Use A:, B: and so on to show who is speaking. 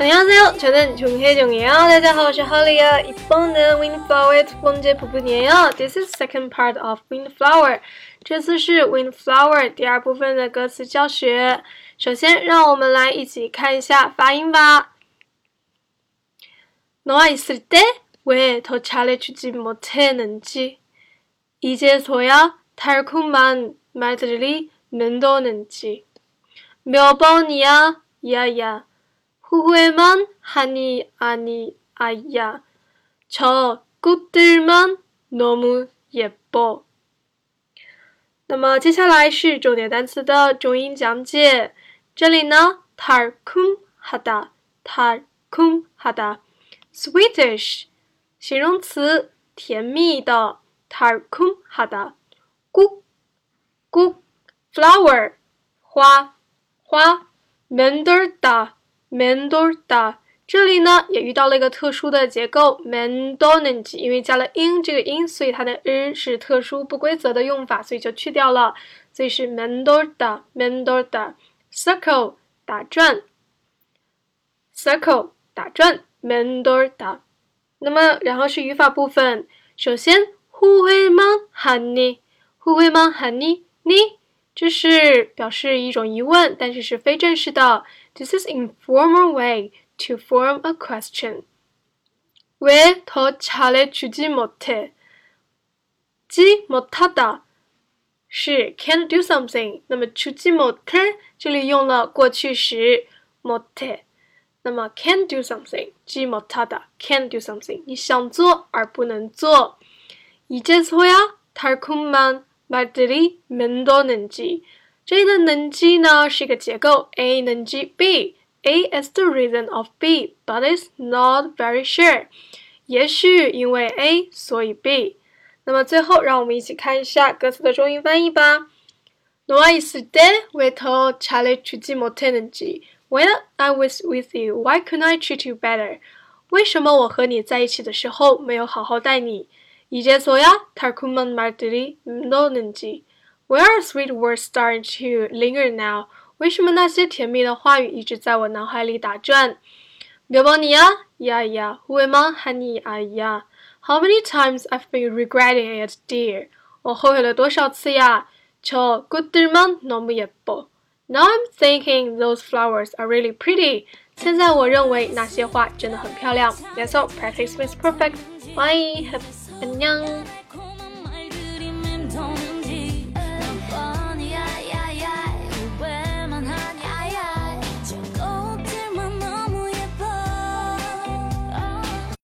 A: 안녕하세요. 저는 종혜종이에요. 大家好,我是 Holly. 이번은 Windflower 두 번째 부분이에요. This is second part of Windflower. 这次是 Windflower 第二部分的歌词教学。首先，让我们来一起看一下发音吧。 너와 있을 때 왜 더 잘해주지 못했는지 이제서야 달콤한 말들이 맴도는지 몇 번이야 야야 후회만 하니 아니 아야 저 꽃들만 너무 예뻐 那么接下来是重点单词的重音讲解。这里呢，tarkumhada，tarkumhada，Swedish 形容词，甜蜜的，tarkumhada。국 국 flower 花花，mandarda Mandora，这里呢也遇到了一个特殊的结构，mandorning，因为加了 in 这个 in，所以它的 in 是特殊不规则的用法，所以就去掉了，所以是 Mandora，Mandora，circle 打转，circle 打转，Mandora。那么然后是语法部分，首先 Who will man honey？Who will man honey？你。这是表示一种疑问，但是是非正式的。This is informal way to form a question. 왜더잘해주지못해지못하다是 can't do something。那么주지못해这里用了过去时못 해。 那么 can't do something 지못하다 can't do something。你想做而不能做。이제서야달콤한 말들이 맴도는지 这里的能지呢是一个 结构 A 能지 B A is the reason of B but is not very sure 也许因为 A 所以 B 那么最后让我们一起看一下歌词的中英翻译吧 너와 있을 때왜 더 잘해주지 못했는지 When I was with you, why couldn't I treat you better? 为什么我和你在一起的时候没有好好待你？ 이제서야 달콤한 말들이 맴도는지 Where are sweet words starting to linger now? 为什么那些甜蜜的话语一直在我脑海里打转？몇 번이야? 야야. 후회만 하니 아야. How many times I've been regretting it, dear? 我后悔了多少次呀？저 꽃들만 너무 예뻐. Now I'm thinking those flowers are really pretty. 现在我认为那些花真的很漂亮。That's all. Practice makes perfect. Bye. Have 안녕